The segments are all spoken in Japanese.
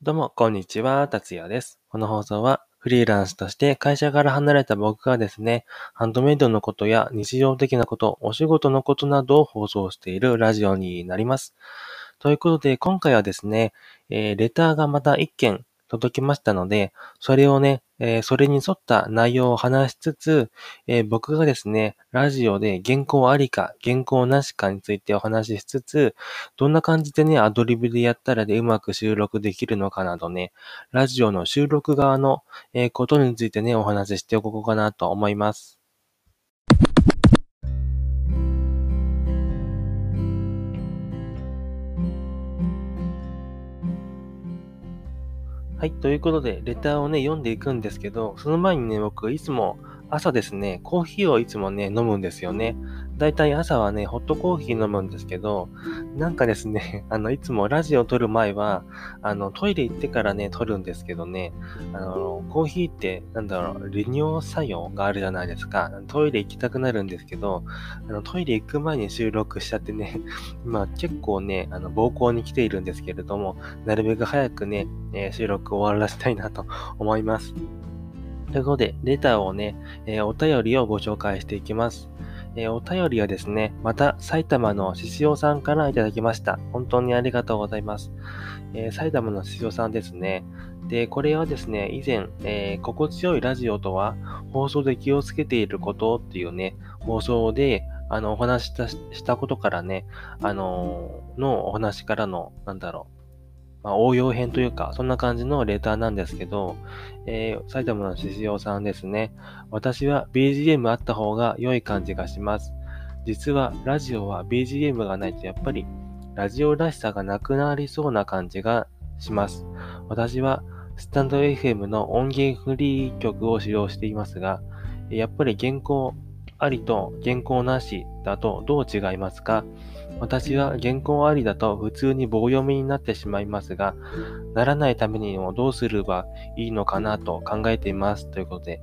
どうも、こんにちは、達也です。この放送は、フリーランスとして会社から離れた僕がですね、ハンドメイドのことや日常的なこと、お仕事のことなどを放送しているラジオになります。ということで、今回はですね、えーレターがまた1件届きましたので、それをね、えーそれに沿った内容を話しつつ、えー僕がですね、ラジオで原稿ありか、原稿なしかについてお話ししつつ、どんな感じでね、アドリブでやったらでうまく収録できるのかなどね、ラジオの収録側の、えーことについてね、お話ししておこうかなと思います。はい。ということで、レターをね、読んでいくんですけど、その前にね、僕、いつも朝ですね、コーヒーをいつもね、飲むんですよね。だいたい朝はね、ホットコーヒー飲むんですけど、なんかですね、あの、いつもラジオ撮る前は、あの、トイレ行ってからね、撮るんですけどね、あの、コーヒーって、なんだろう、利尿作用があるじゃないですか。トイレ行きたくなるんですけど、あの、トイレ行く前に収録しちゃってね、今結構ね、あの、暴行に来ているんですけれども、なるべく早くね、えー収録終わらせたいなと 思います。ということで、レターをね、えーお便りをご紹介していきます。えーお便りはですね、また埼玉のししおさんからいただきました。本当にありがとうございます。えー埼玉のししおさんですね。で、これはですね、以前、えー心地よいラジオとは、放送で気をつけていることっていうね、放送で、あの、お話ししたしたことからね、あののお話からの、なんだろう、まあ、応用編というか、そんな感じのレターなんですけど、えー埼玉のししおさんですね。私は BGM あった方が良い感じがします。実はラジオは BGM がないとやっぱりラジオらしさがなくなりそうな感じがします。私はスタンド FM の音源フリー曲を使用していますが、やっぱり原稿ありと原稿なしだとどう違いますか？私は原稿ありだと普通に棒読みになってしまいますが、ならないためにもどうすればいいのかなと考えています。ということで。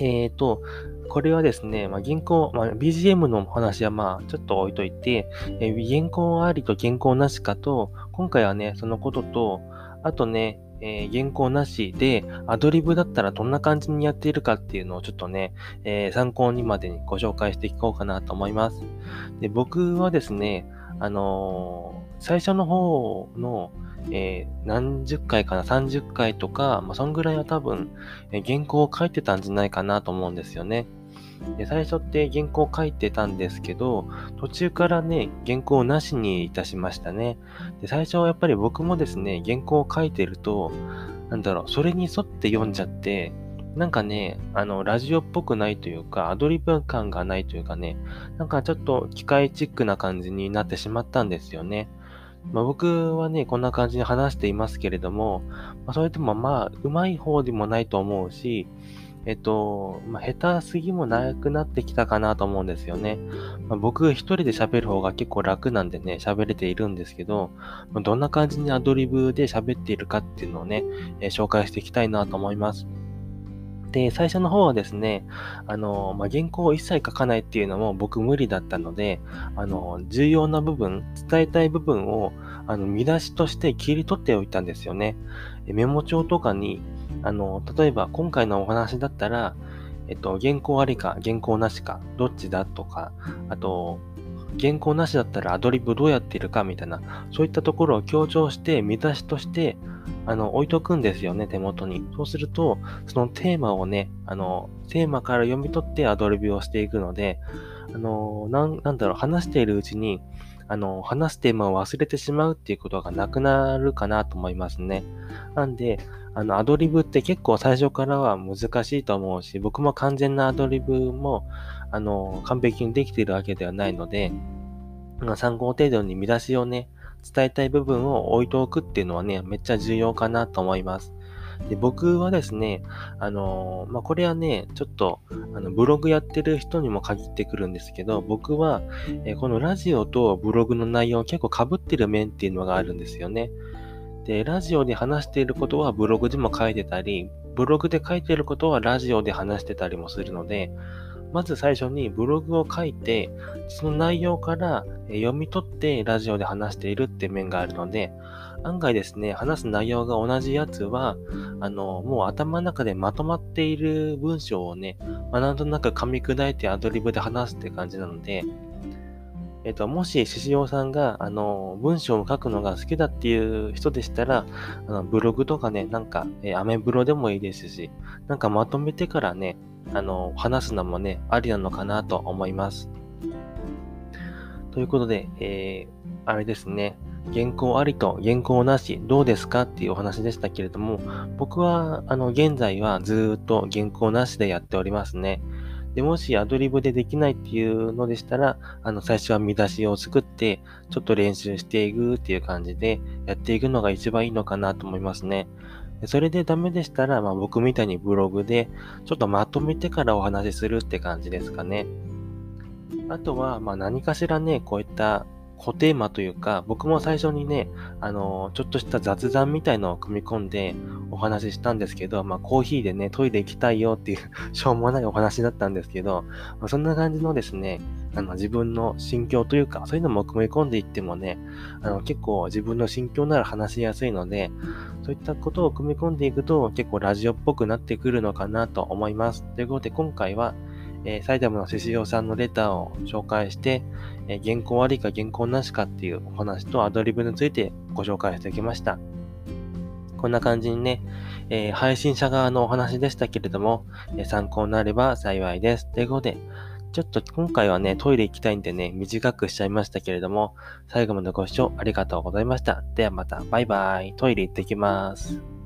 えーと、これはですね、まあ、原稿、まあ、BGM の話はまあ、ちょっと置いといて、えー原稿ありと原稿なしかと、今回はね、そのことと、あとね、えー原稿なしで、アドリブだったらどんな感じにやっているかっていうのをちょっとね、えー参考にまでにご紹介していこうかなと思います。で、僕はですね、あのー最初の方の、えー何十回かな、30回とか、まあ、そんぐらいは多分、え原稿を書いてたんじゃないかなと思うんですよね。で最初って原稿書いてたんですけど、途中からね、原稿なしにいたしましたね。で最初はやっぱり僕もですね、原稿を書いてると、なんだろう、それに沿って読んじゃって、なんかね、あの、ラジオっぽくないというか、アドリブ感がないというかね、なんかちょっと機械チックな感じになってしまったんですよね。まあ、僕はね、こんな感じに話していますけれども、まあ、それでもまあ、うまい方でもないと思うし、えっと、まあ、下手すぎもなくなってきたかなと思うんですよね。まあ、僕一人で喋る方が結構楽なんでね、喋れているんですけど、まあ、どんな感じにアドリブで喋っているかっていうのをね、えー紹介していきたいなと思います。で、最初の方はですね、あの、まあ、原稿を一切書かないっていうのも僕無理だったので、あの、重要な部分、伝えたい部分を、あの、見出しとして切り取っておいたんですよね。メモ帳とかに、あの、例えば今回のお話だったら、えっと、原稿ありか、原稿なしか、どっちだとか、あと、原稿なしだったらアドリブどうやってるかみたいな、そういったところを強調して、見出しとして、あの、置いとくんですよね、手元に。そうすると、そのテーマをね、あの、テーマから読み取ってアドリブをしていくので、あの、なん、なんだろう、話しているうちに、あの、話すテーマを忘れてしまうっていうことがなくなるかなと思いますね。なんで、あの、アドリブって結構最初からは難しいと思うし、僕も完全なアドリブも、あの、完璧にできているわけではないので、参考程度に見出しをね、伝えたい部分を置いておくっていうのはね、めっちゃ重要かなと思います。で僕はですね、あのまあ、これはね、ちょっと、あの、ブログやってる人にも限ってくるんですけど、僕は、えーこのラジオとブログの内容結構被ってる面っていうのがあるんですよね。で、ラジオで話していることはブログでも書いてたり、ブログで書いてることはラジオで話してたりもするので、まず最初にブログを書いて、その内容から読み取ってラジオで話しているって面があるので、案外ですね、話す内容が同じやつは、あの、もう頭の中でまとまっている文章をね、まあ、なんとなく噛み砕いてアドリブで話すって感じなので、えっと、もし、獅子王さんが、あの、文章を書くのが好きだっていう人でしたら、あのブログとかね、なんか、えー、アメブロでもいいですし、なんかまとめてからね、あの、話すのもね、ありなのかなと思います。ということで、えー、あれですね、原稿ありと原稿なし、どうですかっていうお話でしたけれども、僕は、あの、現在はずっと原稿なしでやっておりますね。で、もしアドリブでできないっていうのでしたら、あの、最初は見出しを作って、ちょっと練習していくっていう感じでやっていくのが一番いいのかなと思いますね。それでダメでしたら、まあ僕みたいにブログで、ちょっとまとめてからお話しするって感じですかね。あとは、まあ何かしらね、こういった固テーマというか、僕も最初にね、あの、ちょっとした雑談みたいのを組み込んでお話ししたんですけど、まあ、コーヒーでね、トイレ行きたいよっていうしょうもないお話だったんですけど、まあ、そんな感じのですね、あの、自分の心境というか、そういうのも組み込んでいってもね、あの、結構自分の心境なら話しやすいので、そういったことを組み込んでいくと、結構ラジオっぽくなってくるのかなと思います。ということで、今回は、えー、埼玉の獅子王さんのレターを紹介して、えー、原稿ありか原稿なしかっていうお話とアドリブについてご紹介してきました。こんな感じにね、えー、配信者側のお話でしたけれども、え参考になれば幸いです。ということで、ちょっと今回はね、トイレ行きたいんでね、短くしちゃいましたけれども、最後までご視聴ありがとうございました。ではまた、バイバイ。トイレ行ってきます。